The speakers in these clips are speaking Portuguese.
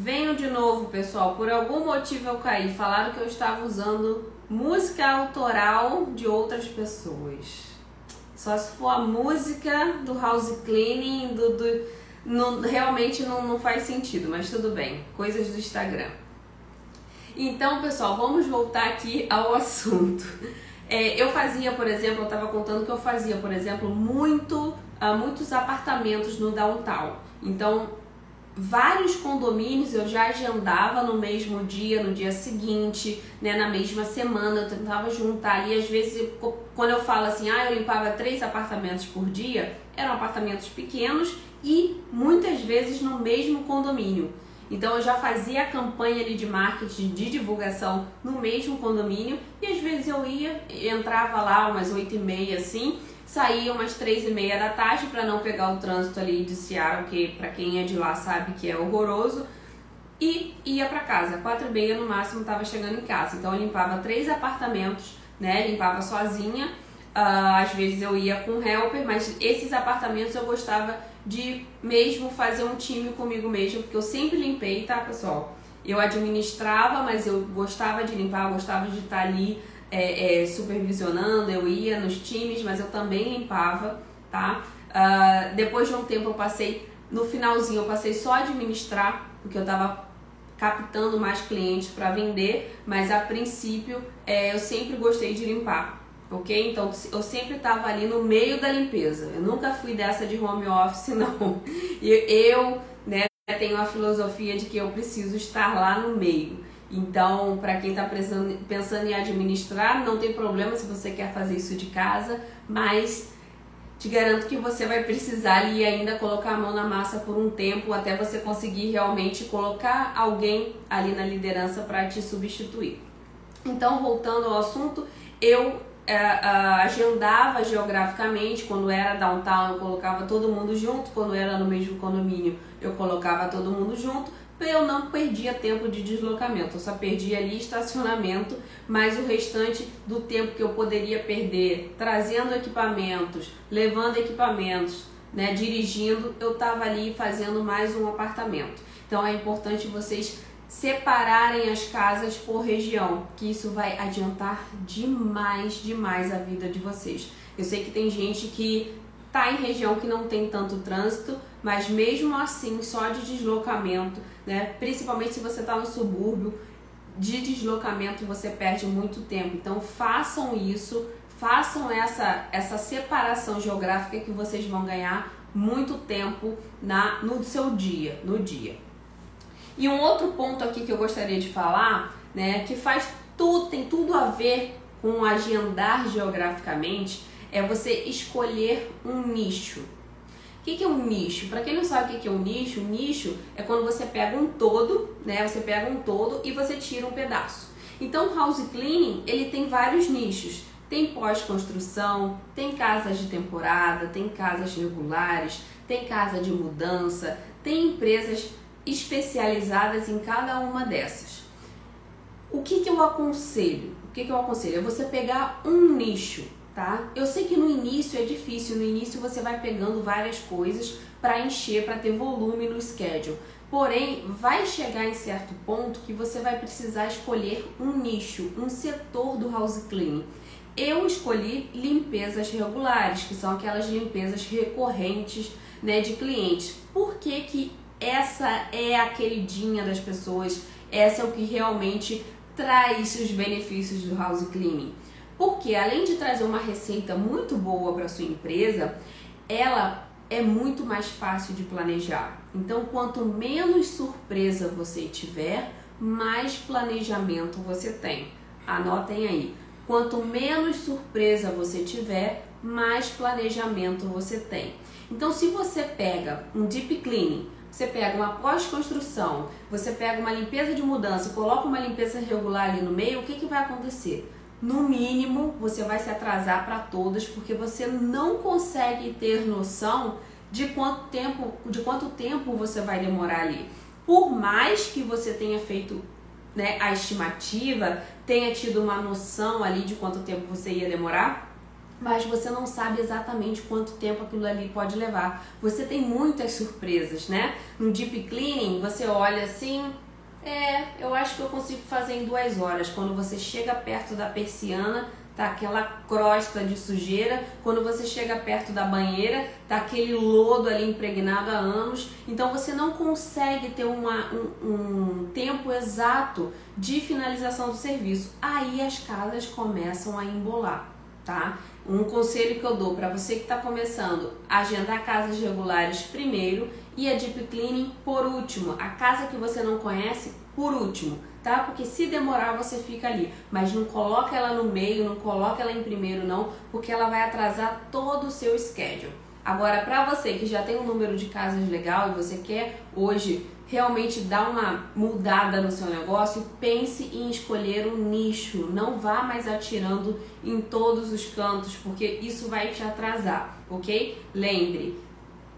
Venho de novo, pessoal. Por algum motivo eu caí. Falaram que eu estava usando música autoral de outras pessoas. Só se for a música do house cleaning, do, do realmente não, não faz sentido, mas tudo bem. Coisas do Instagram. Então, pessoal, vamos voltar aqui ao assunto. É, eu fazia, por exemplo, eu estava contando que eu fazia, por exemplo, muito, uh, muitos apartamentos no downtown. Então, vários condomínios eu já agendava no mesmo dia, no dia seguinte, né, na mesma semana, eu tentava juntar ali, às vezes quando eu falo assim, ah, eu limpava três apartamentos por dia, eram apartamentos pequenos e muitas vezes no mesmo condomínio. Então eu já fazia a campanha ali de marketing, de divulgação no mesmo condomínio e às vezes eu ia, entrava lá umas oito e meia assim, saía umas três e meia da tarde para não pegar o trânsito ali de Seattle, que para quem é de lá sabe que é horroroso, e ia para casa. Quatro e meia no máximo estava chegando em casa. Então eu limpava três apartamentos, né? Limpava sozinha. Uh, às vezes eu ia com helper, mas esses apartamentos eu gostava de mesmo fazer um time comigo mesmo, porque eu sempre limpei, tá, pessoal? Eu administrava, mas eu gostava de limpar, eu gostava de estar ali é, é, supervisionando, eu ia nos times, mas eu também limpava, tá? Uh, depois de um tempo eu passei, no finalzinho eu passei só a administrar, porque eu tava captando mais clientes para vender, mas a princípio é, eu sempre gostei de limpar ok? Então eu sempre estava ali no meio da limpeza. Eu nunca fui dessa de home office, não. E eu, né, tenho a filosofia de que eu preciso estar lá no meio. Então, para quem está pensando em administrar, não tem problema se você quer fazer isso de casa, mas te garanto que você vai precisar ali ainda colocar a mão na massa por um tempo até você conseguir realmente colocar alguém ali na liderança para te substituir. Então, voltando ao assunto, eu é, agendava geograficamente, quando era downtown eu colocava todo mundo junto, quando era no mesmo condomínio eu colocava todo mundo junto, eu não perdia tempo de deslocamento, eu só perdia ali estacionamento, mas o restante do tempo que eu poderia perder trazendo equipamentos, levando equipamentos, né, dirigindo, eu estava ali fazendo mais um apartamento. Então é importante vocês separarem as casas por região, que isso vai adiantar demais, demais a vida de vocês. Eu sei que tem gente que tá em região que não tem tanto trânsito, mas mesmo assim, só de deslocamento, né? Principalmente se você está no subúrbio, de deslocamento você perde muito tempo. Então façam isso, façam essa essa separação geográfica que vocês vão ganhar muito tempo na no seu dia, no dia. E um outro ponto aqui que eu gostaria de falar, né, que faz tudo, tem tudo a ver com agendar geograficamente, é você escolher um nicho. O que, é um nicho? Para quem não sabe o que, é um nicho, um nicho é quando você pega um todo, né? Você pega um todo e você tira um pedaço. Então, house cleaning ele tem vários nichos. Tem pós-construção, tem casas de temporada, tem casas regulares, tem casa de mudança, tem empresas especializadas em cada uma dessas. O que, que eu aconselho? O que, que eu aconselho? É você pegar um nicho, tá? Eu sei que no início é difícil, no início você vai pegando várias coisas para encher, para ter volume no schedule. Porém, vai chegar em certo ponto que você vai precisar escolher um nicho, um setor do house cleaning. Eu escolhi limpezas regulares, que são aquelas limpezas recorrentes né, de clientes. Por que, que essa é a queridinha das pessoas, essa é o que realmente traz os benefícios do house cleaning. Porque além de trazer uma receita muito boa para sua empresa, ela é muito mais fácil de planejar. Então, quanto menos surpresa você tiver, mais planejamento você tem. Anotem aí. Quanto menos surpresa você tiver, mais planejamento você tem. Então, se você pega um deep cleaning você pega uma pós-construção, você pega uma limpeza de mudança, coloca uma limpeza regular ali no meio, o que, que vai acontecer? No mínimo, você vai se atrasar para todas porque você não consegue ter noção de quanto tempo, de quanto tempo você vai demorar ali. Por mais que você tenha feito né, a estimativa, tenha tido uma noção ali de quanto tempo você ia demorar, mas você não sabe exatamente quanto tempo aquilo ali pode levar. Você tem muitas surpresas, né? No deep cleaning, você olha assim, é, eu acho que eu consigo fazer em duas horas. Quando você chega perto da persiana, tá aquela crosta de sujeira. Quando você chega perto da banheira, tá aquele lodo ali impregnado há anos. Então você não consegue ter uma, um, um tempo exato de finalização do serviço. Aí as casas começam a embolar, tá? Um conselho que eu dou para você que está começando, agendar casas regulares primeiro e a deep cleaning por último. A casa que você não conhece por último tá? Porque se demorar você fica ali, mas não coloca ela no meio, não coloca ela em primeiro não, porque ela vai atrasar todo o seu schedule. Agora, para você que já tem um número de casas legal e você quer hoje realmente dar uma mudada no seu negócio, pense em escolher um nicho. Não vá mais atirando em todos os cantos, porque isso vai te atrasar, ok? Lembre,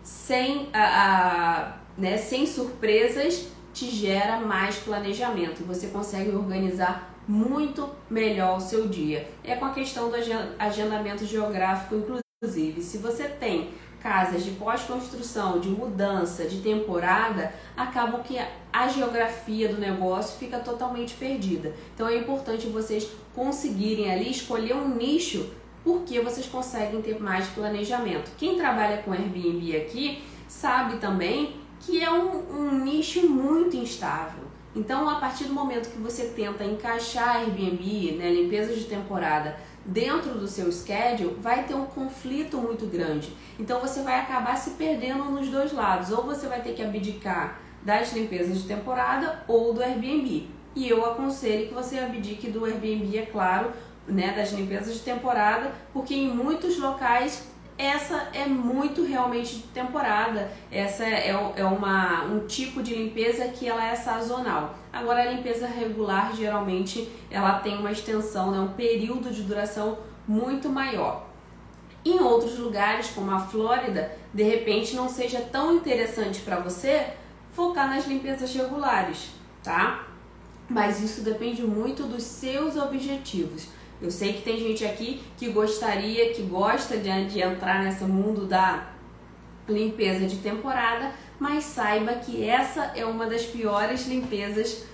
sem, a, a né, sem surpresas te gera mais planejamento. Você consegue organizar muito melhor o seu dia. É com a questão do agendamento geográfico, inclusive. Se você tem casas de pós-construção, de mudança, de temporada, acaba que a geografia do negócio fica totalmente perdida. Então é importante vocês conseguirem ali escolher um nicho porque vocês conseguem ter mais planejamento. Quem trabalha com Airbnb aqui sabe também que é um, um nicho muito instável. Então, a partir do momento que você tenta encaixar Airbnb, né, limpeza de temporada, dentro do seu schedule, vai ter um conflito muito grande. Então, você vai acabar se perdendo nos dois lados. Ou você vai ter que abdicar das limpezas de temporada ou do Airbnb. E eu aconselho que você abdique do Airbnb, é claro, né, das limpezas de temporada, porque em muitos locais essa é muito realmente de temporada. Essa é, é uma, um tipo de limpeza que ela é sazonal. Agora a limpeza regular geralmente ela tem uma extensão, né, um período de duração muito maior. Em outros lugares, como a Flórida, de repente não seja tão interessante para você focar nas limpezas regulares, tá? Mas isso depende muito dos seus objetivos. Eu sei que tem gente aqui que gostaria, que gosta de, de entrar nesse mundo da limpeza de temporada, mas saiba que essa é uma das piores limpezas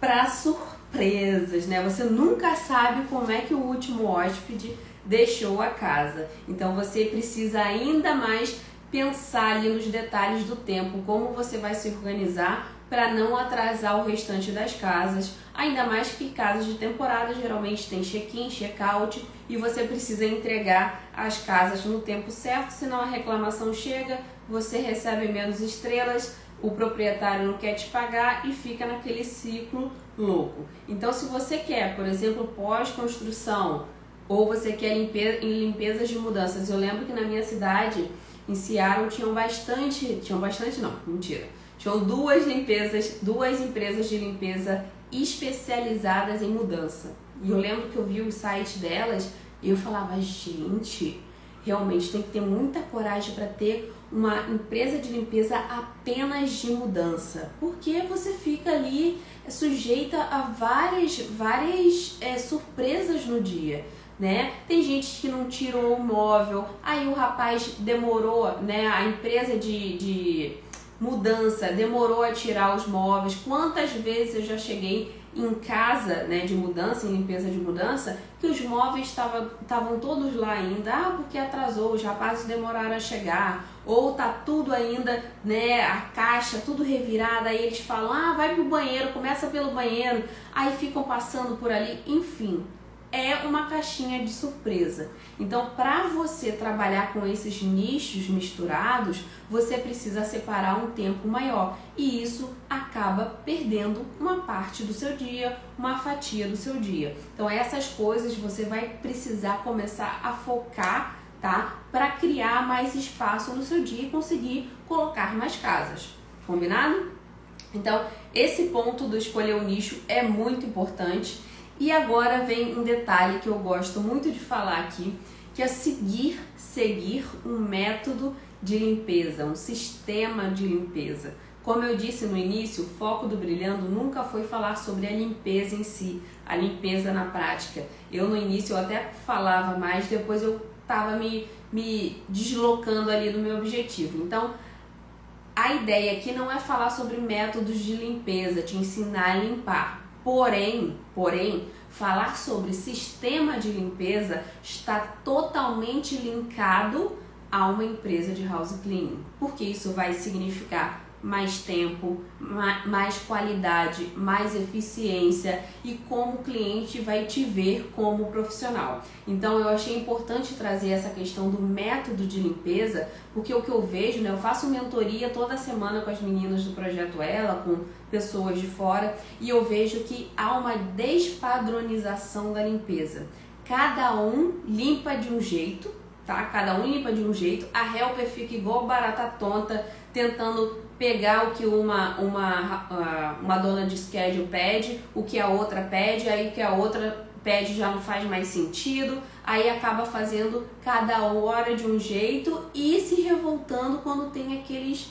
para surpresas, né? Você nunca sabe como é que o último hóspede deixou a casa. Então você precisa ainda mais pensar ali nos detalhes do tempo, como você vai se organizar para não atrasar o restante das casas, ainda mais que casas de temporada geralmente tem check-in, check-out e você precisa entregar as casas no tempo certo, senão a reclamação chega, você recebe menos estrelas, o proprietário não quer te pagar e fica naquele ciclo louco. Então, se você quer, por exemplo, pós-construção ou você quer limpeza, em limpezas de mudanças, eu lembro que na minha cidade, em Seattle, tinham bastante, tinham bastante não, mentira tinham duas limpezas, duas empresas de limpeza especializadas em mudança. E eu lembro que eu vi o site delas e eu falava, gente, realmente tem que ter muita coragem para ter uma empresa de limpeza apenas de mudança, porque você fica ali sujeita a várias, várias é, surpresas no dia. Né? Tem gente que não tirou o móvel, aí o rapaz demorou, né? A empresa de, de mudança, demorou a tirar os móveis. Quantas vezes eu já cheguei em casa, né, de mudança, em limpeza de mudança, que os móveis estavam todos lá ainda, ah, porque atrasou, os rapazes demoraram a chegar, ou tá tudo ainda, né, a caixa tudo revirada, aí eles falam, ah, vai pro banheiro, começa pelo banheiro, aí ficam passando por ali, enfim é uma caixinha de surpresa. Então, para você trabalhar com esses nichos misturados, você precisa separar um tempo maior e isso acaba perdendo uma parte do seu dia, uma fatia do seu dia. Então, essas coisas você vai precisar começar a focar, tá? Para criar mais espaço no seu dia e conseguir colocar mais casas. Combinado? Então, esse ponto do escolher o nicho é muito importante e agora vem um detalhe que eu gosto muito de falar aqui, que é seguir, seguir um método de limpeza, um sistema de limpeza. Como eu disse no início, o foco do Brilhando nunca foi falar sobre a limpeza em si, a limpeza na prática. Eu no início eu até falava mais, depois eu estava me, me deslocando ali do meu objetivo. Então, a ideia aqui não é falar sobre métodos de limpeza, te ensinar a limpar. Porém, porém, falar sobre sistema de limpeza está totalmente linkado a uma empresa de house cleaning, porque isso vai significar mais tempo, mais qualidade, mais eficiência e como o cliente vai te ver como profissional. Então eu achei importante trazer essa questão do método de limpeza, porque o que eu vejo, né, eu faço mentoria toda semana com as meninas do projeto Ela, com pessoas de fora, e eu vejo que há uma despadronização da limpeza. Cada um limpa de um jeito, tá? Cada um limpa de um jeito. A helper fica igual barata tonta, tentando pegar o que uma, uma, uma dona de schedule pede, o que a outra pede, aí o que a outra pede já não faz mais sentido, aí acaba fazendo cada hora de um jeito e se revoltando quando tem aqueles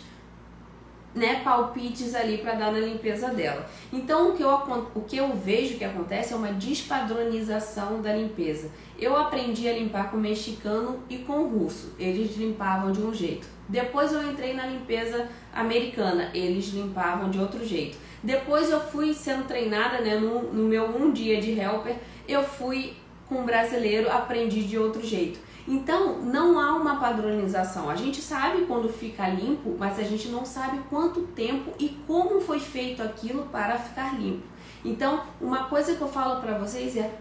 né, palpites ali para dar na limpeza dela. Então o que, eu, o que eu vejo que acontece é uma despadronização da limpeza. Eu aprendi a limpar com o mexicano e com o russo. Eles limpavam de um jeito. Depois eu entrei na limpeza americana. Eles limpavam de outro jeito. Depois eu fui sendo treinada, né, no, no meu um dia de helper, eu fui com um brasileiro, aprendi de outro jeito. Então, não há uma padronização. A gente sabe quando fica limpo, mas a gente não sabe quanto tempo e como foi feito aquilo para ficar limpo. Então, uma coisa que eu falo para vocês é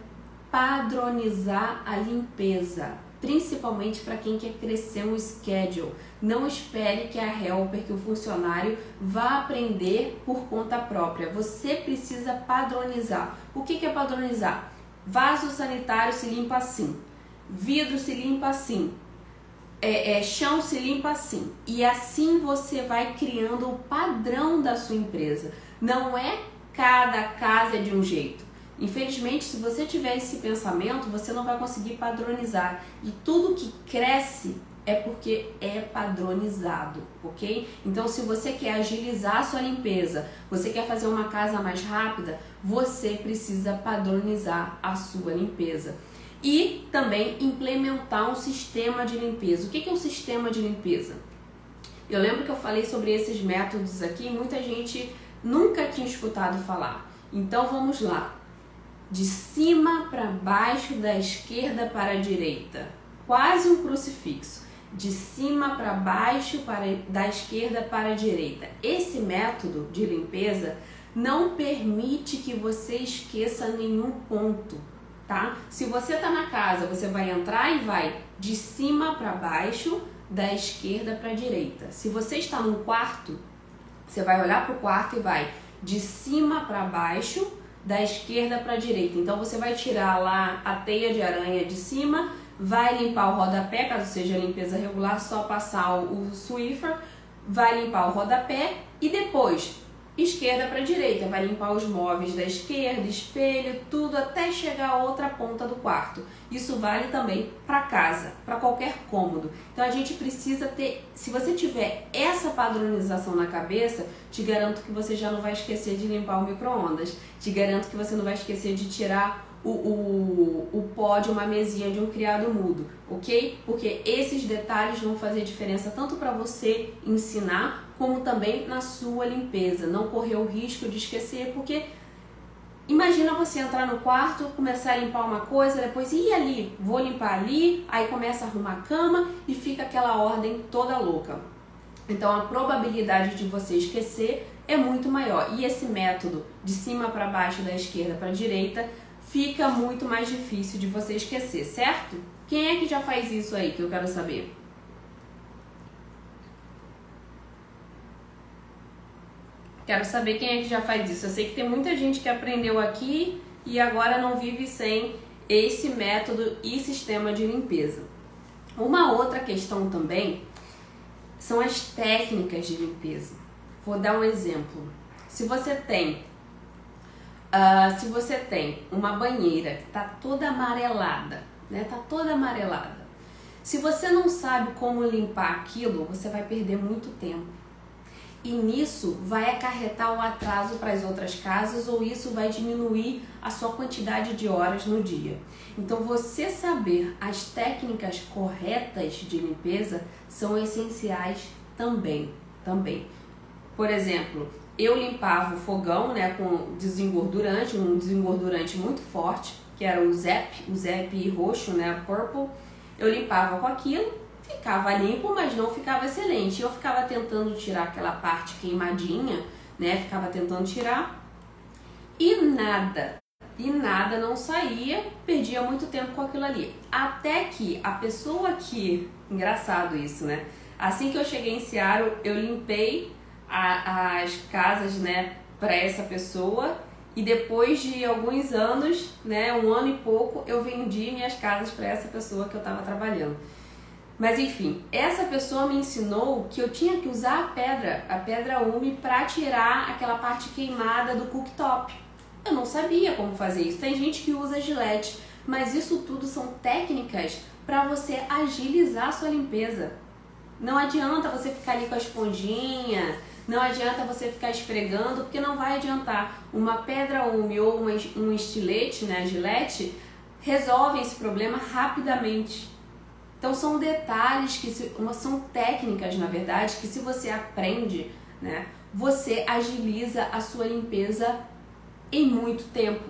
padronizar a limpeza, principalmente para quem quer crescer um schedule. Não espere que a helper, que o funcionário vá aprender por conta própria. Você precisa padronizar. O que é padronizar? Vaso sanitário se limpa assim vidro se limpa assim, é, é, chão se limpa assim. E assim você vai criando o padrão da sua empresa. Não é cada casa de um jeito. Infelizmente, se você tiver esse pensamento, você não vai conseguir padronizar. E tudo que cresce é porque é padronizado, ok? Então, se você quer agilizar a sua limpeza, você quer fazer uma casa mais rápida, você precisa padronizar a sua limpeza e também implementar um sistema de limpeza. O que é um sistema de limpeza? Eu lembro que eu falei sobre esses métodos aqui, muita gente nunca tinha escutado falar. Então vamos lá. De cima para baixo, da esquerda para a direita. Quase um crucifixo. De cima para baixo, para, da esquerda para a direita. Esse método de limpeza não permite que você esqueça nenhum ponto tá? Se você tá na casa, você vai entrar e vai de cima para baixo, da esquerda para direita. Se você está num quarto, você vai olhar para o quarto e vai de cima para baixo, da esquerda para direita. Então você vai tirar lá a teia de aranha de cima, vai limpar o rodapé, caso seja limpeza regular, só passar o Swiffer, vai limpar o rodapé e depois esquerda para direita, vai limpar os móveis da esquerda, espelho, tudo até chegar à outra ponta do quarto. Isso vale também para casa, para qualquer cômodo. Então a gente precisa ter, se você tiver essa padronização na cabeça, te garanto que você já não vai esquecer de limpar o micro-ondas, te garanto que você não vai esquecer de tirar o, o, o pó de uma mesinha de um criado mudo, ok? Porque esses detalhes vão fazer diferença tanto para você ensinar como também na sua limpeza. Não correr o risco de esquecer, porque imagina você entrar no quarto, começar a limpar uma coisa, depois ir ali, vou limpar ali, aí começa a arrumar a cama e fica aquela ordem toda louca. Então a probabilidade de você esquecer é muito maior. E esse método de cima para baixo, da esquerda para a direita, fica muito mais difícil de você esquecer, certo? Quem é que já faz isso aí que eu quero saber? Quero saber quem é que já faz isso. Eu sei que tem muita gente que aprendeu aqui e agora não vive sem esse método e sistema de limpeza. Uma outra questão também são as técnicas de limpeza. Vou dar um exemplo. Se você tem, uh, se você tem uma banheira que está toda amarelada, né? Tá toda amarelada. Se você não sabe como limpar aquilo, você vai perder muito tempo. E nisso vai acarretar o atraso para as outras casas ou isso vai diminuir a sua quantidade de horas no dia. Então, você saber as técnicas corretas de limpeza são essenciais também, também. Por exemplo, eu limpava o fogão, né, com desengordurante, um desengordurante muito forte, que era o Zep, o Zep roxo, né, purple. Eu limpava com aquilo ficava limpo, mas não ficava excelente. Eu ficava tentando tirar aquela parte queimadinha, né? Ficava tentando tirar e nada, e nada não saía, perdia muito tempo com aquilo ali. Até que a pessoa que, engraçado isso, né? Assim que eu cheguei em Seattle, eu limpei a, as casas, né, para essa pessoa e depois de alguns anos, né, um ano e pouco, eu vendi minhas casas para essa pessoa que eu estava trabalhando. Mas enfim, essa pessoa me ensinou que eu tinha que usar a pedra, a pedra ume, para tirar aquela parte queimada do cooktop. Eu não sabia como fazer isso. Tem gente que usa gilete, mas isso tudo são técnicas para você agilizar a sua limpeza. Não adianta você ficar ali com a esponjinha, não adianta você ficar esfregando, porque não vai adiantar. Uma pedra ume ou um estilete, né, gilete, resolve esse problema rapidamente. Então são detalhes que se, são técnicas, na verdade, que se você aprende, né, você agiliza a sua limpeza em muito tempo.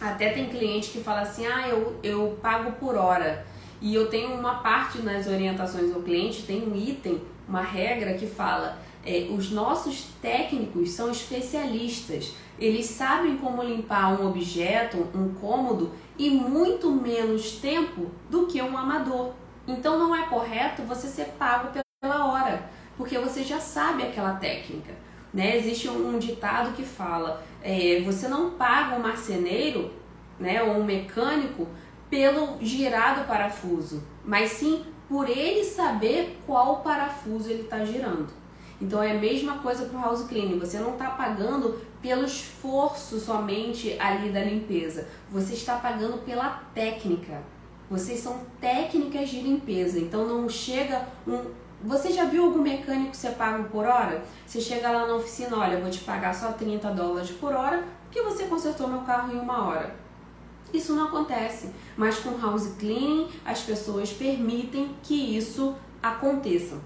Até tem cliente que fala assim: "Ah, eu, eu pago por hora". E eu tenho uma parte nas orientações ao cliente, tem um item, uma regra que fala: é, os nossos técnicos são especialistas. Eles sabem como limpar um objeto, um cômodo, em muito menos tempo do que um amador. Então não é correto você ser pago pela hora, porque você já sabe aquela técnica. Né? Existe um ditado que fala: é, você não paga um marceneiro né, ou um mecânico pelo girar do parafuso, mas sim por ele saber qual parafuso ele está girando. Então é a mesma coisa para o house cleaning. Você não está pagando pelo esforço somente ali da limpeza. Você está pagando pela técnica. Vocês são técnicas de limpeza, então não chega um. Você já viu algum mecânico ser pago por hora? Você chega lá na oficina, olha, vou te pagar só 30 dólares por hora, porque você consertou meu carro em uma hora. Isso não acontece, mas com house cleaning as pessoas permitem que isso aconteça.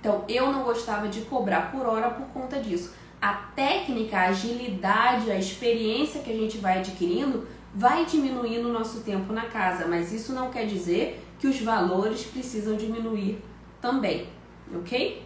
Então eu não gostava de cobrar por hora por conta disso. A técnica, a agilidade, a experiência que a gente vai adquirindo vai diminuindo o nosso tempo na casa, mas isso não quer dizer que os valores precisam diminuir também, ok?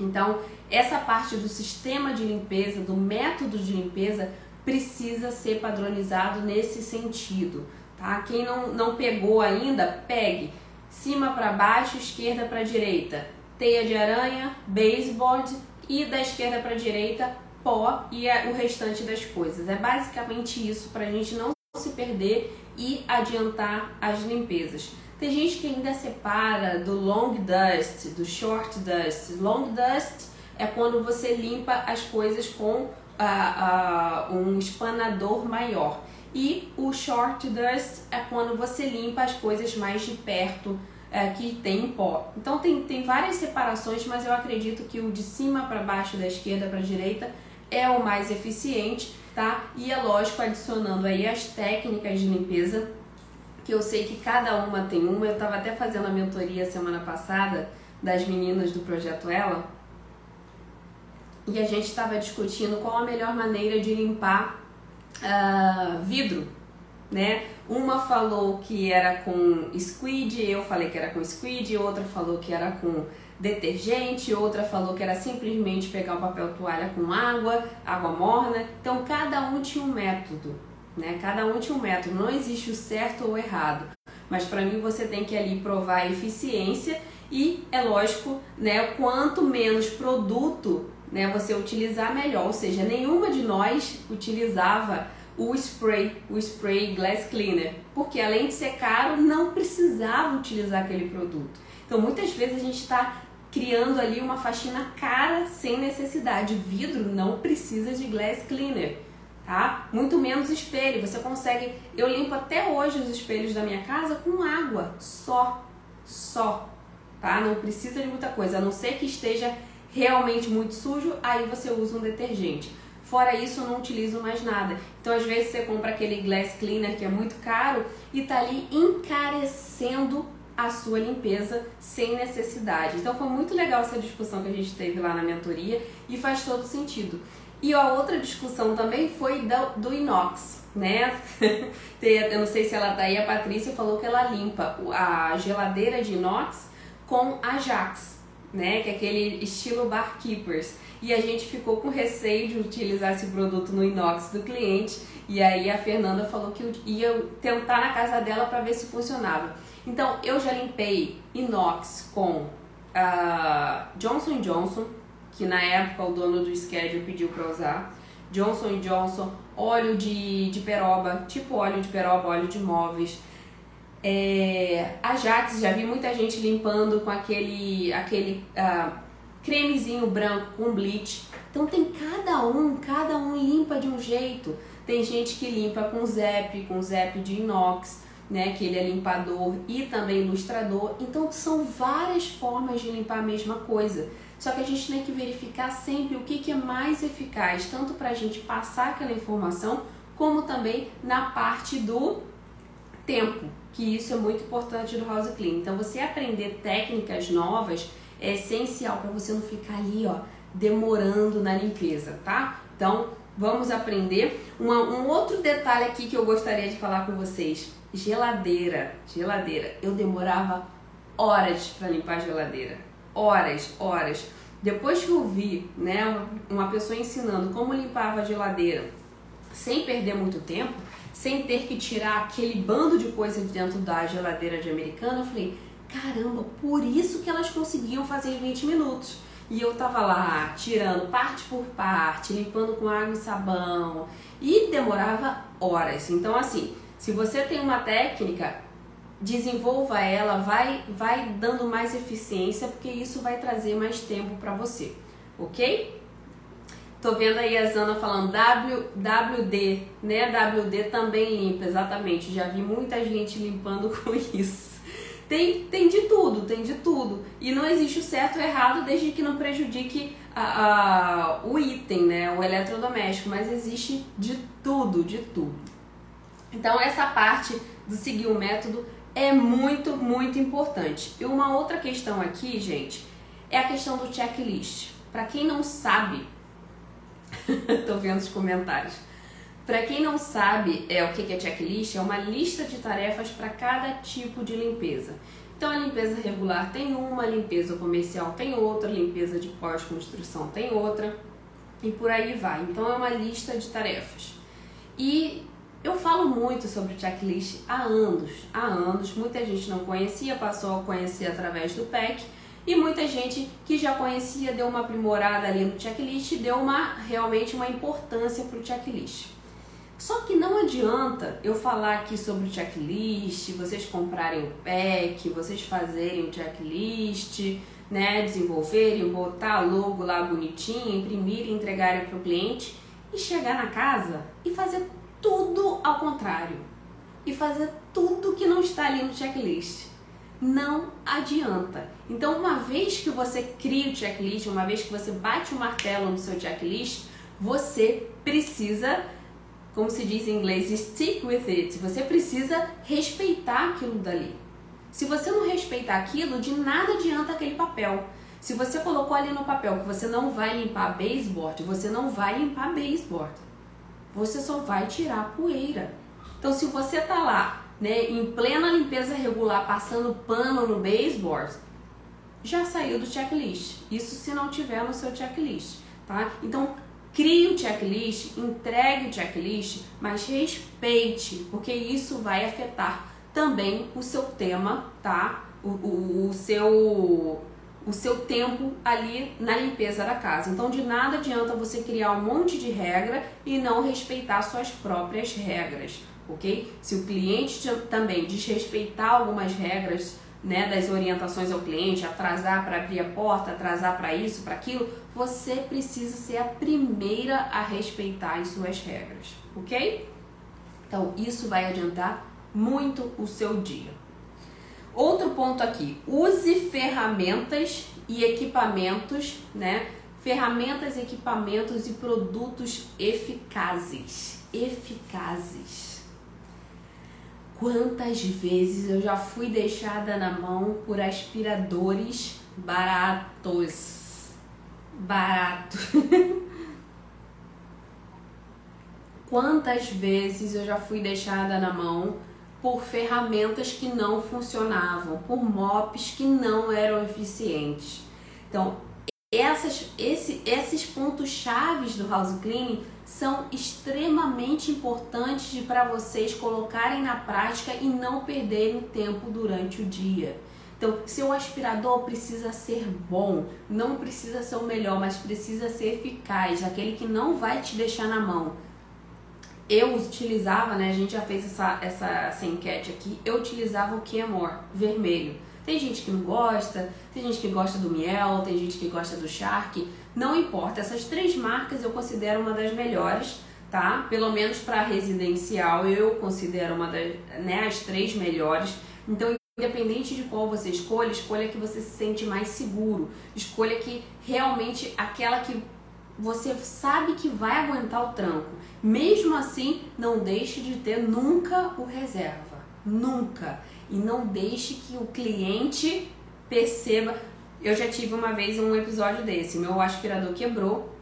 Então, essa parte do sistema de limpeza, do método de limpeza, precisa ser padronizado nesse sentido, tá? Quem não, não pegou ainda, pegue cima para baixo, esquerda para direita, teia de aranha, baseboard e da esquerda para direita, pó e o restante das coisas. É basicamente isso para a gente não se perder e adiantar as limpezas. Tem gente que ainda separa do long dust, do short dust. Long dust é quando você limpa as coisas com uh, uh, um espanador maior. E o short dust é quando você limpa as coisas mais de perto uh, que tem pó. Então tem, tem várias separações, mas eu acredito que o de cima para baixo, da esquerda para direita, é o mais eficiente tá? E é lógico, adicionando aí as técnicas de limpeza, que eu sei que cada uma tem uma. Eu estava até fazendo a mentoria semana passada das meninas do Projeto Ela, e a gente estava discutindo qual a melhor maneira de limpar uh, vidro, né? Uma falou que era com squid, eu falei que era com squid, outra falou que era com detergente, outra falou que era simplesmente pegar um papel toalha com água, água morna. Então cada um tinha um método, né? Cada um tinha um método, não existe o certo ou o errado. Mas para mim você tem que ali provar a eficiência e é lógico, né, quanto menos produto, né, você utilizar melhor, ou seja, nenhuma de nós utilizava o spray, o spray glass cleaner, porque além de ser caro, não precisava utilizar aquele produto. Então muitas vezes a gente está criando ali uma faxina cara sem necessidade. Vidro não precisa de glass cleaner, tá? Muito menos espelho. Você consegue. Eu limpo até hoje os espelhos da minha casa com água, só, só, tá? Não precisa de muita coisa, a não ser que esteja realmente muito sujo, aí você usa um detergente. Fora isso, não utilizo mais nada. Então, às vezes, você compra aquele glass cleaner que é muito caro e tá ali encarecendo a sua limpeza sem necessidade. Então, foi muito legal essa discussão que a gente teve lá na mentoria e faz todo sentido. E a outra discussão também foi do, do inox, né? eu não sei se ela tá aí, a Patrícia falou que ela limpa a geladeira de inox com Ajax, né? Que é aquele estilo barkeepers. E a gente ficou com receio de utilizar esse produto no inox do cliente. E aí a Fernanda falou que ia tentar na casa dela para ver se funcionava. Então eu já limpei inox com a Johnson Johnson, que na época o dono do schedule pediu para usar. Johnson Johnson, óleo de, de peroba, tipo óleo de peroba, óleo de móveis. É, Ajax, já vi muita gente limpando com aquele, aquele uh, cremezinho branco com bleach. Então tem cada um, cada um limpa de um jeito. Tem gente que limpa com Zep, com Zep de inox, né, que ele é limpador e também ilustrador. Então são várias formas de limpar a mesma coisa. Só que a gente tem que verificar sempre o que, que é mais eficaz, tanto para a gente passar aquela informação, como também na parte do tempo, que isso é muito importante do House Clean. Então, você aprender técnicas novas é essencial para você não ficar ali, ó, demorando na limpeza, tá? Então, vamos aprender. Uma, um outro detalhe aqui que eu gostaria de falar com vocês: geladeira. Geladeira. Eu demorava horas para limpar a geladeira horas, horas. Depois que eu vi, né, uma pessoa ensinando como limpava a geladeira sem perder muito tempo, sem ter que tirar aquele bando de coisa de dentro da geladeira de americana, eu falei, caramba, por isso que elas conseguiam fazer em 20 minutos. E eu tava lá tirando parte por parte, limpando com água e sabão, e demorava horas. Então assim, se você tem uma técnica, desenvolva ela, vai, vai dando mais eficiência, porque isso vai trazer mais tempo para você, ok? Tô vendo aí a Zana falando w, WD, né? WD também limpa, exatamente. Já vi muita gente limpando com isso. Tem, tem de tudo, tem de tudo. E não existe o certo ou errado desde que não prejudique a, a, o item, né? O eletrodoméstico, mas existe de tudo, de tudo. Então essa parte do seguir o método é muito, muito importante. E uma outra questão aqui, gente, é a questão do checklist. Para quem não sabe, tô vendo os comentários. Para quem não sabe é o que é checklist, é uma lista de tarefas para cada tipo de limpeza. Então a limpeza regular tem uma, a limpeza comercial tem outra, a limpeza de pós-construção tem outra e por aí vai. Então é uma lista de tarefas. E eu falo muito sobre checklist há anos, há anos. Muita gente não conhecia, passou a conhecer através do PEC. E muita gente que já conhecia deu uma aprimorada ali no checklist e deu uma, realmente uma importância para o checklist. Só que não adianta eu falar aqui sobre checklist, vocês comprarem o PEC, vocês fazerem o checklist, né, desenvolverem, botar logo lá bonitinho, imprimir e entregarem para o cliente e chegar na casa e fazer tudo ao contrário e fazer tudo que não está ali no checklist. Não adianta. Então, uma vez que você cria o checklist, uma vez que você bate o martelo no seu checklist, você precisa, como se diz em inglês, stick with it. Você precisa respeitar aquilo dali. Se você não respeitar aquilo, de nada adianta aquele papel. Se você colocou ali no papel que você não vai limpar baseboard, você não vai limpar baseboard você só vai tirar a poeira. Então, se você tá lá, né, em plena limpeza regular, passando pano no baseboard, já saiu do checklist. Isso se não tiver no seu checklist, tá? Então, crie o checklist, entregue o checklist, mas respeite, porque isso vai afetar também o seu tema, tá? O, o, o seu o seu tempo ali na limpeza da casa. Então, de nada adianta você criar um monte de regra e não respeitar suas próprias regras, ok? Se o cliente também desrespeitar algumas regras, né, das orientações ao cliente, atrasar para abrir a porta, atrasar para isso, para aquilo, você precisa ser a primeira a respeitar as suas regras, ok? Então, isso vai adiantar muito o seu dia. Outro ponto aqui, use ferramentas e equipamentos, né? Ferramentas, equipamentos e produtos eficazes. Eficazes. Quantas vezes eu já fui deixada na mão por aspiradores baratos? Barato. Quantas vezes eu já fui deixada na mão por ferramentas que não funcionavam, por mops que não eram eficientes. Então, essas, esse, esses pontos chaves do house cleaning são extremamente importantes para vocês colocarem na prática e não perderem tempo durante o dia. Então, seu aspirador precisa ser bom, não precisa ser o melhor, mas precisa ser eficaz, aquele que não vai te deixar na mão eu utilizava, né? A gente já fez essa, essa, essa enquete aqui. Eu utilizava o Kenmore vermelho. Tem gente que não gosta, tem gente que gosta do Miel, tem gente que gosta do Shark. Não importa, essas três marcas eu considero uma das melhores, tá? Pelo menos para residencial eu considero uma das, né, as três melhores. Então, independente de qual você escolha, escolha que você se sente mais seguro. Escolha que realmente aquela que você sabe que vai aguentar o tranco. Mesmo assim, não deixe de ter nunca o reserva. Nunca. E não deixe que o cliente perceba. Eu já tive uma vez um episódio desse. Meu aspirador quebrou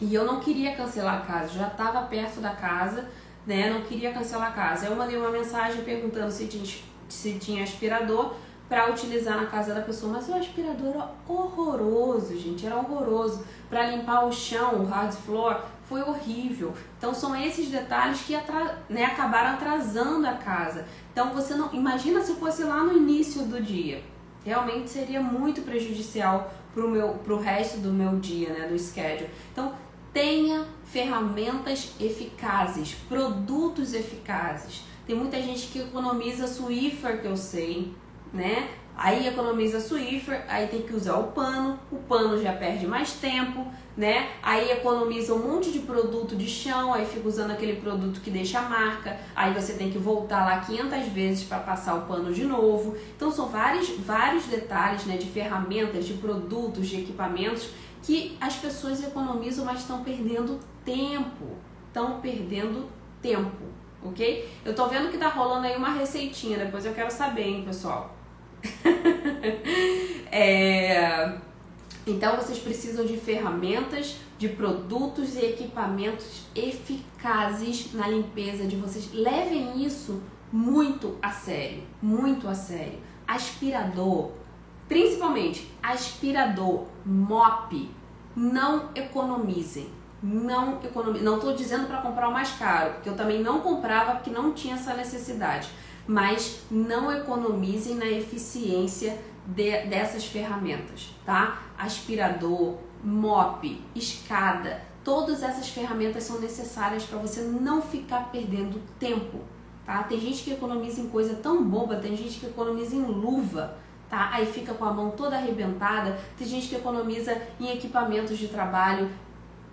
e eu não queria cancelar a casa. Já estava perto da casa, né? Não queria cancelar a casa. Eu mandei uma mensagem perguntando se tinha, se tinha aspirador para utilizar na casa da pessoa. Mas o aspirador era horroroso, gente. Era horroroso. Para limpar o chão, o hard floor, foi horrível. Então são esses detalhes que atra, né, acabaram atrasando a casa. Então você não imagina se fosse lá no início do dia. Realmente seria muito prejudicial para o meu pro resto do meu dia, né, do schedule. Então tenha ferramentas eficazes, produtos eficazes. Tem muita gente que economiza Swiffer, que eu sei, né? Aí economiza Swiffer, aí tem que usar o pano, o pano já perde mais tempo, né? Aí economiza um monte de produto de chão, aí fica usando aquele produto que deixa a marca, aí você tem que voltar lá 500 vezes para passar o pano de novo. Então são vários, vários detalhes, né, de ferramentas, de produtos, de equipamentos que as pessoas economizam, mas estão perdendo tempo. Estão perdendo tempo, ok? Eu tô vendo que tá rolando aí uma receitinha, depois eu quero saber, hein, pessoal. é, então vocês precisam de ferramentas, de produtos e equipamentos eficazes na limpeza de vocês. Levem isso muito a sério, muito a sério. Aspirador, principalmente aspirador, mop, não economizem. Não economizem. Não estou dizendo para comprar o mais caro, porque eu também não comprava porque não tinha essa necessidade mas não economizem na eficiência de, dessas ferramentas, tá? Aspirador, mop, escada, todas essas ferramentas são necessárias para você não ficar perdendo tempo, tá? Tem gente que economiza em coisa tão boba, tem gente que economiza em luva, tá? Aí fica com a mão toda arrebentada, tem gente que economiza em equipamentos de trabalho,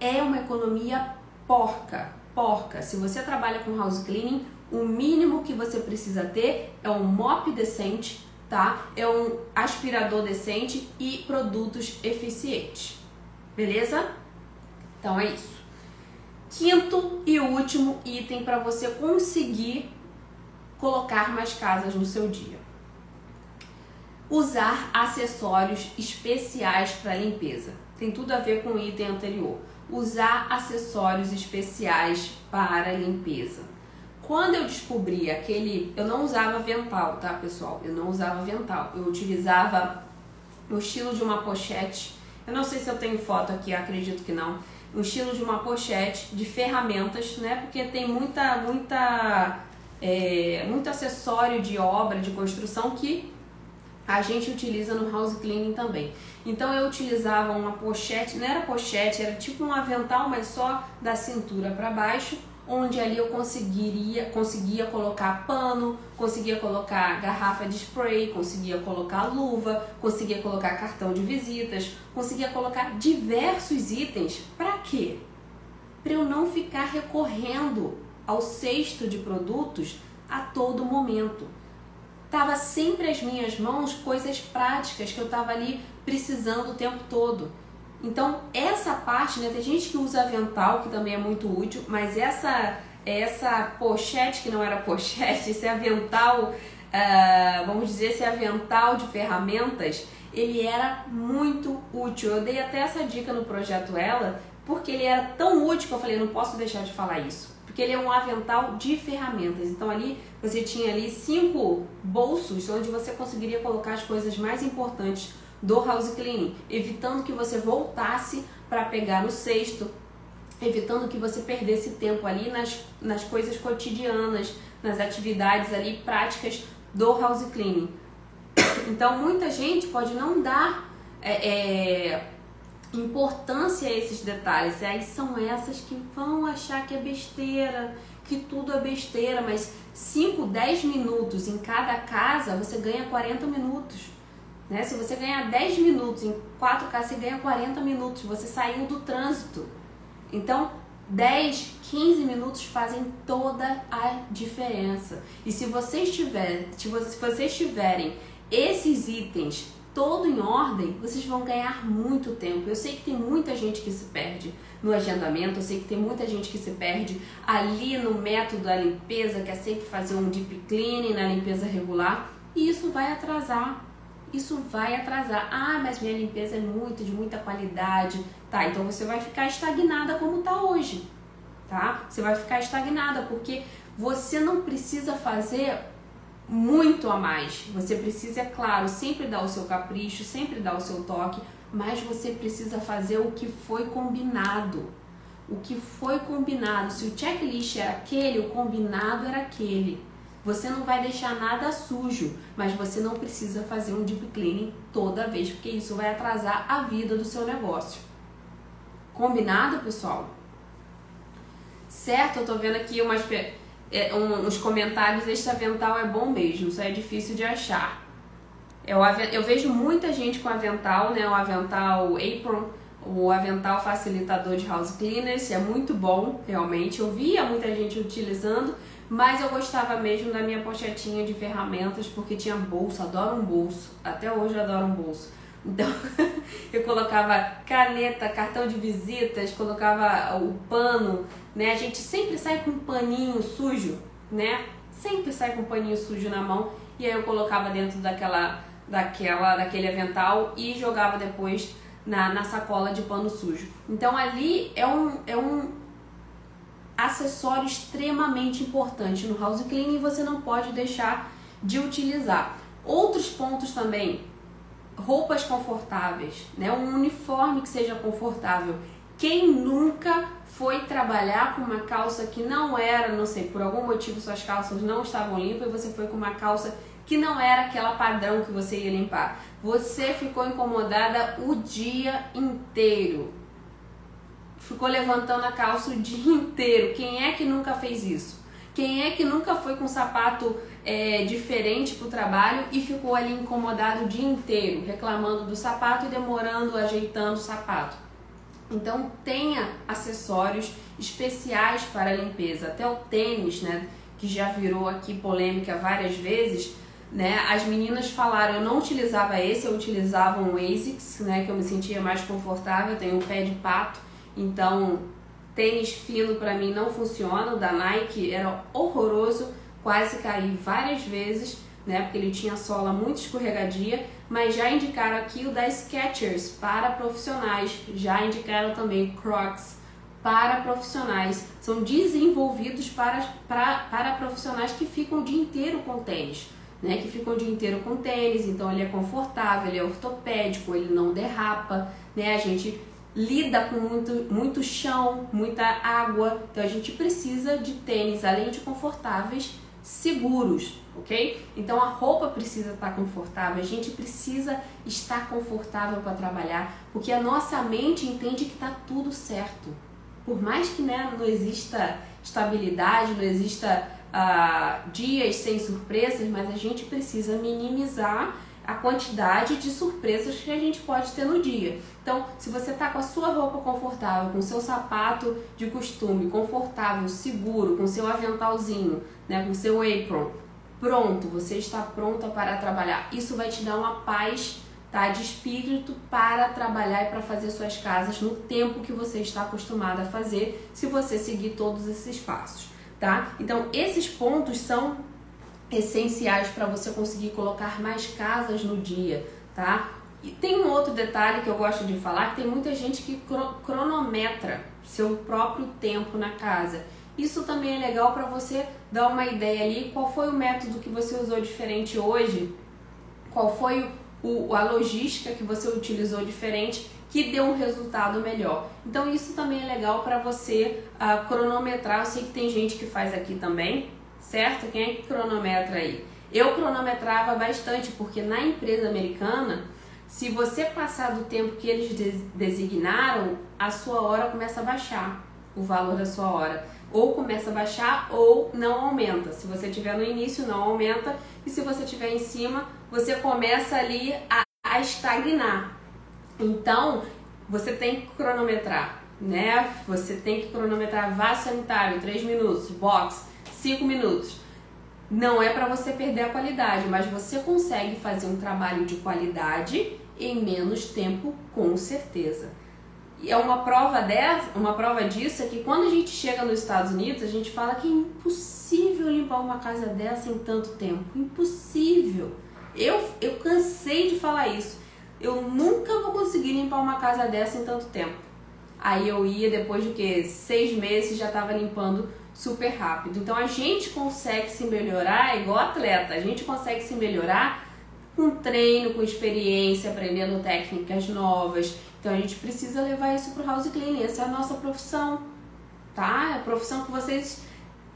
é uma economia porca, porca. Se você trabalha com house cleaning, o mínimo que você precisa ter é um mop decente, tá? É um aspirador decente e produtos eficientes. Beleza? Então é isso. Quinto e último item para você conseguir colocar mais casas no seu dia. Usar acessórios especiais para limpeza. Tem tudo a ver com o item anterior. Usar acessórios especiais para limpeza. Quando eu descobri aquele. Eu não usava vental, tá, pessoal? Eu não usava vental. Eu utilizava o estilo de uma pochete. Eu não sei se eu tenho foto aqui, acredito que não. O estilo de uma pochete de ferramentas, né? Porque tem muita, muita, é, muito acessório de obra, de construção que a gente utiliza no house cleaning também. Então eu utilizava uma pochete, não era pochete, era tipo um avental, mas só da cintura para baixo onde ali eu conseguiria, conseguia colocar pano, conseguia colocar garrafa de spray, conseguia colocar luva, conseguia colocar cartão de visitas, conseguia colocar diversos itens. Para quê? Para eu não ficar recorrendo ao cesto de produtos a todo momento. Tava sempre às minhas mãos coisas práticas que eu tava ali precisando o tempo todo. Então, essa parte, né, tem gente que usa avental, que também é muito útil, mas essa essa pochete, que não era pochete, esse avental, uh, vamos dizer, esse avental de ferramentas, ele era muito útil. Eu dei até essa dica no projeto Ela, porque ele era tão útil que eu falei, não posso deixar de falar isso. Porque ele é um avental de ferramentas. Então ali você tinha ali cinco bolsos onde você conseguiria colocar as coisas mais importantes do house cleaning, evitando que você voltasse para pegar no cesto, evitando que você perdesse tempo ali nas, nas coisas cotidianas, nas atividades ali práticas do house cleaning. Então muita gente pode não dar é, é, importância a esses detalhes. E aí são essas que vão achar que é besteira, que tudo é besteira, mas 5, 10 minutos em cada casa você ganha 40 minutos. Né? Se você ganhar 10 minutos em 4 casas, você ganha 40 minutos. Você saiu do trânsito. Então, 10, 15 minutos fazem toda a diferença. E se vocês tiverem, se vocês tiverem esses itens todo em ordem, vocês vão ganhar muito tempo. Eu sei que tem muita gente que se perde no agendamento, eu sei que tem muita gente que se perde ali no método da limpeza, que é sempre fazer um deep cleaning na limpeza regular, e isso vai atrasar. Isso vai atrasar. Ah, mas minha limpeza é muito de muita qualidade. Tá, então você vai ficar estagnada como tá hoje. Tá? Você vai ficar estagnada porque você não precisa fazer muito a mais. Você precisa, é claro, sempre dar o seu capricho, sempre dar o seu toque, mas você precisa fazer o que foi combinado. O que foi combinado. Se o checklist era aquele, o combinado era aquele. Você não vai deixar nada sujo, mas você não precisa fazer um deep cleaning toda vez, porque isso vai atrasar a vida do seu negócio. Combinado, pessoal? Certo? Eu tô vendo aqui umas é, um, uns comentários, este avental é bom mesmo, isso é difícil de achar. Eu, eu vejo muita gente com avental, né? O avental apron, o avental facilitador de house cleaners, é muito bom, realmente. Eu via muita gente utilizando, mas eu gostava mesmo da minha pochetinha de ferramentas porque tinha bolso, adoro um bolso. Até hoje eu adoro um bolso. Então, eu colocava caneta, cartão de visitas, colocava o pano, né? A gente sempre sai com um paninho sujo, né? Sempre sai com um paninho sujo na mão e aí eu colocava dentro daquela, daquela, daquele avental e jogava depois na, na sacola de pano sujo. Então ali é um, é um acessório extremamente importante no house cleaning e você não pode deixar de utilizar. Outros pontos também roupas confortáveis, né? Um uniforme que seja confortável. Quem nunca foi trabalhar com uma calça que não era, não sei, por algum motivo suas calças não estavam limpas e você foi com uma calça que não era aquela padrão que você ia limpar. Você ficou incomodada o dia inteiro. Ficou levantando a calça o dia inteiro. Quem é que nunca fez isso? Quem é que nunca foi com um sapato é, diferente para o trabalho e ficou ali incomodado o dia inteiro, reclamando do sapato e demorando ajeitando o sapato? Então tenha acessórios especiais para a limpeza. Até o tênis, né, que já virou aqui polêmica várias vezes, né? As meninas falaram, eu não utilizava esse, eu utilizava um ASICS, né, que eu me sentia mais confortável, tenho um pé de pato, então Tênis fino para mim não funciona, o da Nike era horroroso, quase caí várias vezes, né? Porque ele tinha sola muito escorregadia, mas já indicaram aqui o da Skechers para profissionais, já indicaram também Crocs para profissionais. São desenvolvidos para, para, para profissionais que ficam o dia inteiro com tênis. Né, que ficam o dia inteiro com tênis, então ele é confortável, ele é ortopédico, ele não derrapa, né? A gente lida com muito, muito chão, muita água. Então a gente precisa de tênis, além de confortáveis, seguros, ok? Então a roupa precisa estar confortável, a gente precisa estar confortável para trabalhar, porque a nossa mente entende que está tudo certo. Por mais que né, não exista estabilidade, não exista uh, dias sem surpresas, mas a gente precisa minimizar a quantidade de surpresas que a gente pode ter no dia. Então, se você está com a sua roupa confortável, com o seu sapato de costume confortável, seguro, com seu aventalzinho, né, com seu apron, pronto, você está pronta para trabalhar. Isso vai te dar uma paz, tá? De espírito para trabalhar e para fazer suas casas no tempo que você está acostumado a fazer, se você seguir todos esses passos, tá? Então, esses pontos são essenciais para você conseguir colocar mais casas no dia, tá? E tem um outro detalhe que eu gosto de falar, que tem muita gente que cronometra seu próprio tempo na casa. Isso também é legal para você dar uma ideia ali qual foi o método que você usou diferente hoje, qual foi o, a logística que você utilizou diferente que deu um resultado melhor. Então isso também é legal para você uh, cronometrar. Eu sei que tem gente que faz aqui também, certo? Quem é que cronometra aí? Eu cronometrava bastante porque na empresa americana, se você passar do tempo que eles designaram, a sua hora começa a baixar o valor da sua hora. Ou começa a baixar ou não aumenta. Se você estiver no início, não aumenta. E se você estiver em cima, você começa ali a, a estagnar. Então, você tem que cronometrar, né? Você tem que cronometrar vaso sanitário, 3 minutos, box, 5 minutos. Não é para você perder a qualidade, mas você consegue fazer um trabalho de qualidade em menos tempo, com certeza. E é uma prova dessa, uma prova disso é que quando a gente chega nos Estados Unidos, a gente fala que é impossível limpar uma casa dessa em tanto tempo. Impossível. Eu, eu cansei de falar isso. Eu nunca vou conseguir limpar uma casa dessa em tanto tempo. Aí eu ia, depois de que seis meses, já estava limpando super rápido. Então a gente consegue se melhorar igual atleta. A gente consegue se melhorar com treino, com experiência, aprendendo técnicas novas. Então a gente precisa levar isso para o house cleaning. Essa é a nossa profissão, tá? É a profissão que vocês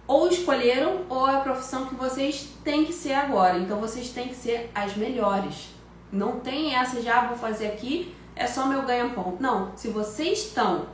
ou escolheram ou é a profissão que vocês têm que ser agora. Então vocês têm que ser as melhores. Não tem essa de ah, vou fazer aqui, é só meu ganha-pão. Não, se vocês estão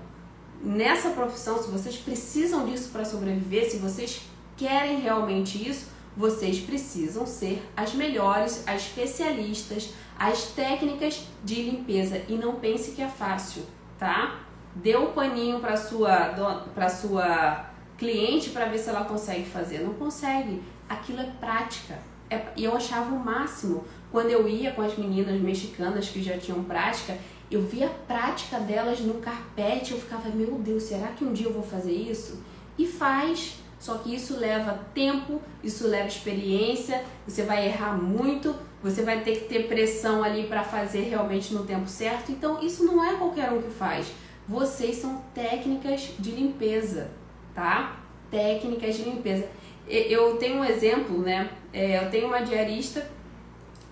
nessa profissão, se vocês precisam disso para sobreviver, se vocês querem realmente isso, vocês precisam ser as melhores, as especialistas, as técnicas de limpeza e não pense que é fácil, tá? Dê um paninho para sua para sua cliente para ver se ela consegue fazer. Não consegue. Aquilo é prática. É, e eu achava o máximo quando eu ia com as meninas mexicanas que já tinham prática, eu via a prática delas no carpete, eu ficava, meu Deus, será que um dia eu vou fazer isso? E faz. Só que isso leva tempo, isso leva experiência, você vai errar muito, você vai ter que ter pressão ali para fazer realmente no tempo certo. Então, isso não é qualquer um que faz. Vocês são técnicas de limpeza, tá? Técnicas de limpeza. Eu tenho um exemplo, né? É, eu tenho uma diarista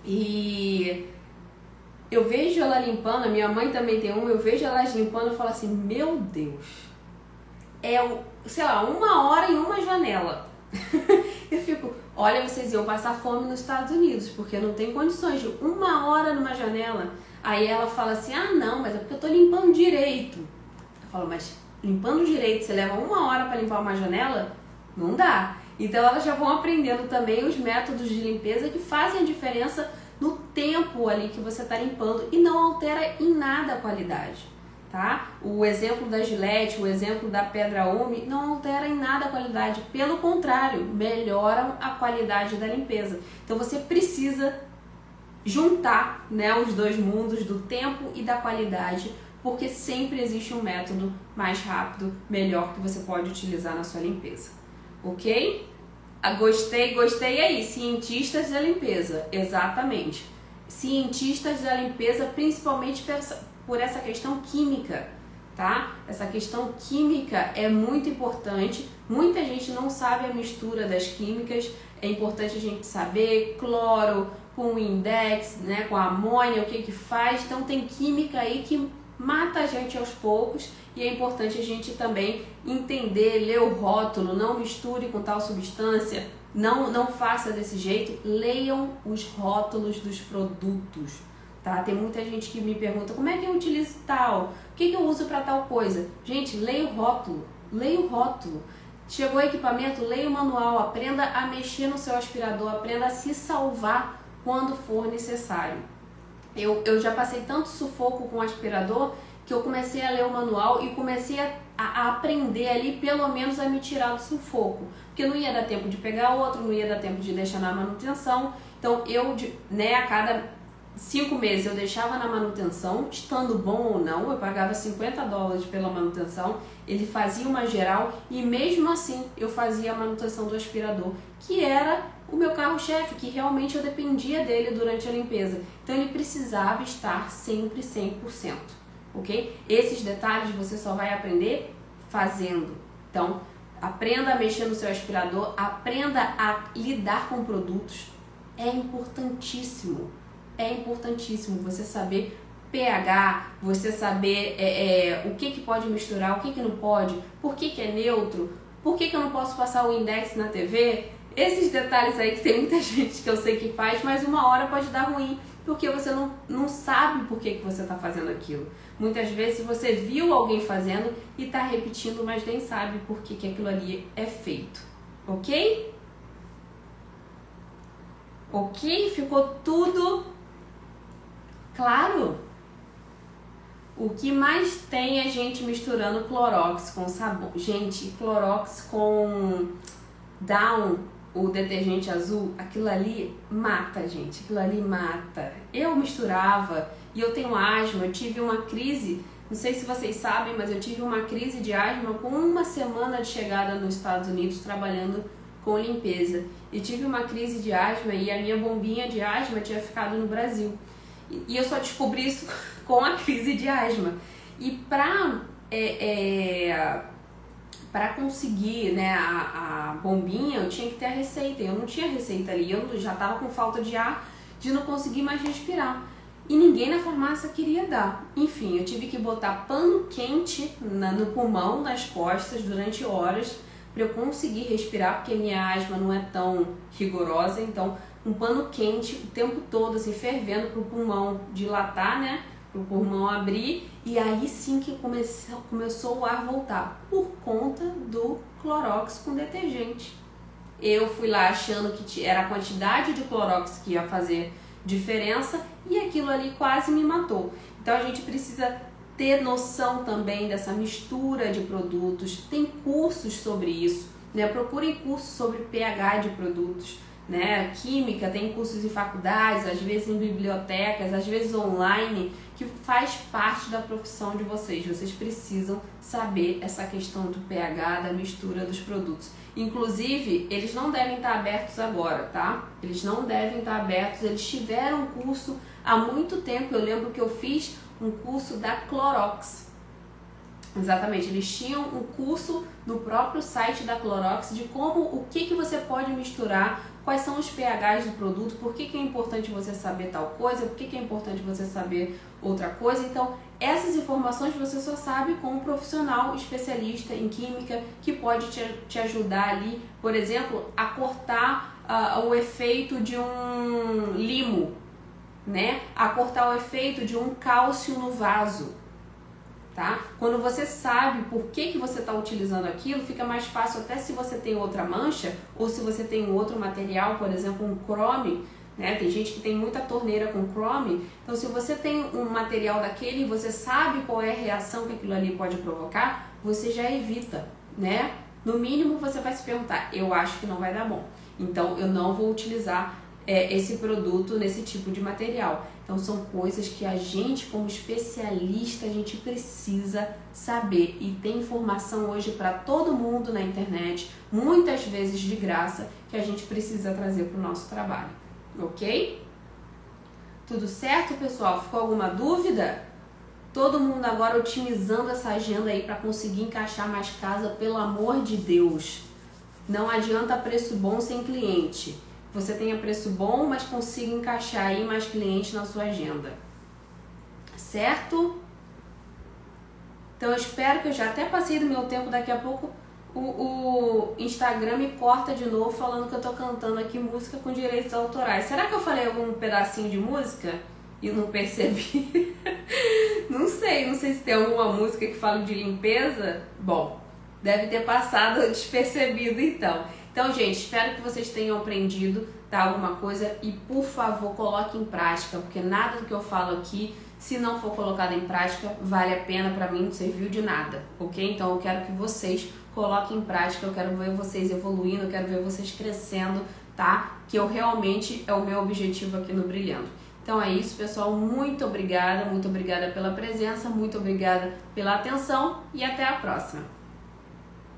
e eu vejo ela limpando, a minha mãe também tem uma, eu vejo elas limpando e falo assim, meu Deus, é, sei lá, uma hora em uma janela. eu fico, olha, vocês iam passar fome nos Estados Unidos, porque não tem condições de uma hora numa janela. Aí ela fala assim, ah não, mas é porque eu tô limpando direito. Eu falo, mas limpando direito, você leva uma hora para limpar uma janela? Não dá. Então elas já vão aprendendo também os métodos de limpeza que fazem a diferença no tempo ali que você está limpando e não altera em nada a qualidade tá? O exemplo da Gillette, o exemplo da Pedra Ume não altera em nada a qualidade, pelo contrário, melhoram a qualidade da limpeza. Então você precisa juntar, né, os dois mundos do tempo e da qualidade, porque sempre existe um método mais rápido, melhor que você pode utilizar na sua limpeza. OK? Gostei, gostei aí, cientistas da limpeza, exatamente. Cientistas da limpeza, principalmente por essa questão química, tá? Essa questão química é muito importante. Muita gente não sabe a mistura das químicas. É importante a gente saber cloro com index, né, com amônia, o que que faz. Então tem química aí que mata a gente aos poucos e é importante a gente também entender, ler o rótulo, não misture com tal substância, não não faça desse jeito. Leiam os rótulos dos produtos Tá? Tem muita gente que me pergunta como é que eu utilizo tal, o que, que eu uso para tal coisa. Gente, leia o rótulo, leia o rótulo. Chegou o equipamento, leia o manual, aprenda a mexer no seu aspirador, aprenda a se salvar quando for necessário. Eu, eu já passei tanto sufoco com o aspirador que eu comecei a ler o manual e comecei a, a, aprender ali, pelo menos, a me tirar do sufoco. Porque não ia dar tempo de pegar outro, não ia dar tempo de deixar na manutenção. Então, eu, né, a cada cinco meses eu deixava na manutenção, estando bom ou não, eu pagava 50 dólares pela manutenção, ele fazia uma geral e mesmo assim eu fazia a manutenção do aspirador, que era o meu carro-chefe, que realmente eu dependia dele durante a limpeza. Então ele precisava estar sempre 100%, ok? Esses detalhes você só vai aprender fazendo. Então, aprenda a mexer no seu aspirador, aprenda a lidar com produtos. É importantíssimo é importantíssimo você saber pH, você saber é, é, o que, que pode misturar, o que, que não pode, por que, que é neutro, por que, que eu não posso passar o index na TV. Esses detalhes aí que tem muita gente que eu sei que faz, mas uma hora pode dar ruim, porque você não, não sabe por que, que você está fazendo aquilo. Muitas vezes você viu alguém fazendo e está repetindo, mas nem sabe por que, que aquilo ali é feito. Ok? Ok? Ficou tudo Claro! O que mais tem é gente misturando Clorox com sabão. Gente, Clorox com Down, o detergente azul, aquilo ali mata, gente. Aquilo ali mata. Eu misturava e eu tenho asma, eu tive uma crise, não sei se vocês sabem, mas eu tive uma crise de asma com uma semana de chegada nos Estados Unidos trabalhando com limpeza. E tive uma crise de asma e a minha bombinha de asma tinha ficado no Brasil. E eu só descobri isso com a crise de asma. E para é, é, para conseguir né, a, a, bombinha, eu tinha que ter a receita. Eu não tinha receita ali, eu já estava com falta de ar, de não conseguir mais respirar. E ninguém na farmácia queria dar. Enfim, eu tive que botar pano quente na, no pulmão, nas costas, durante horas, para eu conseguir respirar, porque minha asma não é tão rigorosa. Então, um pano quente o tempo todo, assim, fervendo para o pulmão dilatar, né? O pulmão abrir e aí sim que começou, começou o ar voltar por conta do clorox com detergente. Eu fui lá achando que era a quantidade de clorox que ia fazer diferença e aquilo ali quase me matou. Então a gente precisa ter noção também dessa mistura de produtos. Tem cursos sobre isso, né? Procurem cursos sobre pH de produtos né? Química, tem cursos em faculdades, às vezes em bibliotecas, às vezes online, que faz parte da profissão de vocês. Vocês precisam saber essa questão do pH, da mistura dos produtos. Inclusive, eles não devem estar abertos agora, tá? Eles não devem estar abertos. Eles tiveram um curso há muito tempo. Eu lembro que eu fiz um curso da Clorox. Exatamente, eles tinham um curso no próprio site da Clorox de como o que, que você pode misturar quais são os pHs do produto, por que, que é importante você saber tal coisa, por que, que é importante você saber outra coisa. Então, essas informações você só sabe com um profissional especialista em química que pode te, te ajudar ali, por exemplo, a cortar uh, o efeito de um limo, né? A cortar o efeito de um cálcio no vaso tá? Quando você sabe por que, que você está utilizando aquilo, fica mais fácil até se você tem outra mancha ou se você tem outro material, por exemplo, um chrome, né? Tem gente que tem muita torneira com chrome, então se você tem um material daquele e você sabe qual é a reação que aquilo ali pode provocar, você já evita, né? No mínimo você vai se perguntar, eu acho que não vai dar bom, então eu não vou utilizar é, esse produto nesse tipo de material. Então são coisas que a gente, como especialista, a gente precisa saber e tem informação hoje para todo mundo na internet, muitas vezes de graça, que a gente precisa trazer para o nosso trabalho, ok? Tudo certo, pessoal? Ficou alguma dúvida? Todo mundo agora otimizando essa agenda aí para conseguir encaixar mais casa, pelo amor de Deus. Não adianta preço bom sem cliente você tenha preço bom, mas consiga encaixar aí mais clientes na sua agenda. Certo? Então eu espero que eu já até passei do meu tempo, daqui a pouco o, o Instagram me corta de novo falando que eu tô cantando aqui música com direitos autorais. Será que eu falei algum pedacinho de música e não percebi? não sei, não sei se tem alguma música que fala de limpeza. Bom, deve ter passado despercebido então. Então, gente, espero que vocês tenham aprendido tá, alguma coisa e, por favor, coloque em prática, porque nada do que eu falo aqui, se não for colocado em prática, vale a pena para mim, não serviu de nada, ok? Então, eu quero que vocês coloquem em prática, eu quero ver vocês evoluindo, eu quero ver vocês crescendo, tá? Que eu realmente é o meu objetivo aqui no Brilhando. Então é isso, pessoal. Muito obrigada, muito obrigada pela presença, muito obrigada pela atenção e até a próxima.